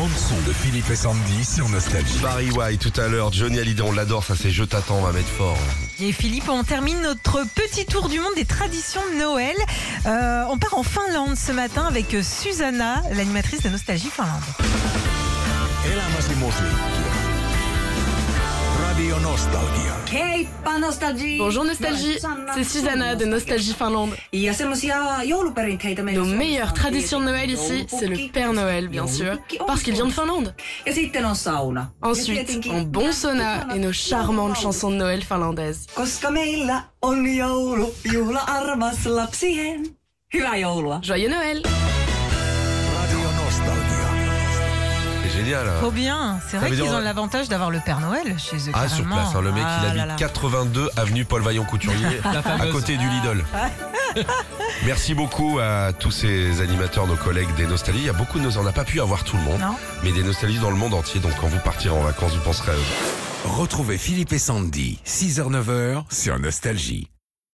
bande son de Philippe et Sandy sur Nostalgie. Barry White tout à l'heure, Johnny Hallyday, on l'adore, ça c'est Je t'attends, on va mettre fort. Et Philippe, on termine notre petit tour du monde des traditions de Noël. Euh, on part en Finlande ce matin avec Susanna, l'animatrice de Nostalgie Finlande. Nostalgia. Heippa Nostalgie! Bonjour Nostalgie, c'est Susanna de Nostalgie Finlande. Jouluperinteitä meillä Nos meilleures traditions de Noël ici, c'est le Père Noël bien sûr, parce qu'il vient de Finlande. Ensuite, un bon sauna et nos charmantes chansons de Noël finlandaises. Koska meillä génial. Trop bien. C'est vrai qu'ils ont l'avantage d'avoir le Père Noël chez eux. Ah, sur place, hein, le mec Ah il là habite là. 82 avenue Paul Vaillant Couturier, à côté du Lidl. Merci beaucoup à tous ces animateurs, nos collègues des Nostalgies. Il y a beaucoup de nos, on n'a pas pu avoir tout le monde, Non. mais des Nostalgies dans le monde entier. Donc quand vous partirez en vacances, vous penserez à eux. Retrouvez Philippe et Sandy, 6h-9h sur Nostalgie.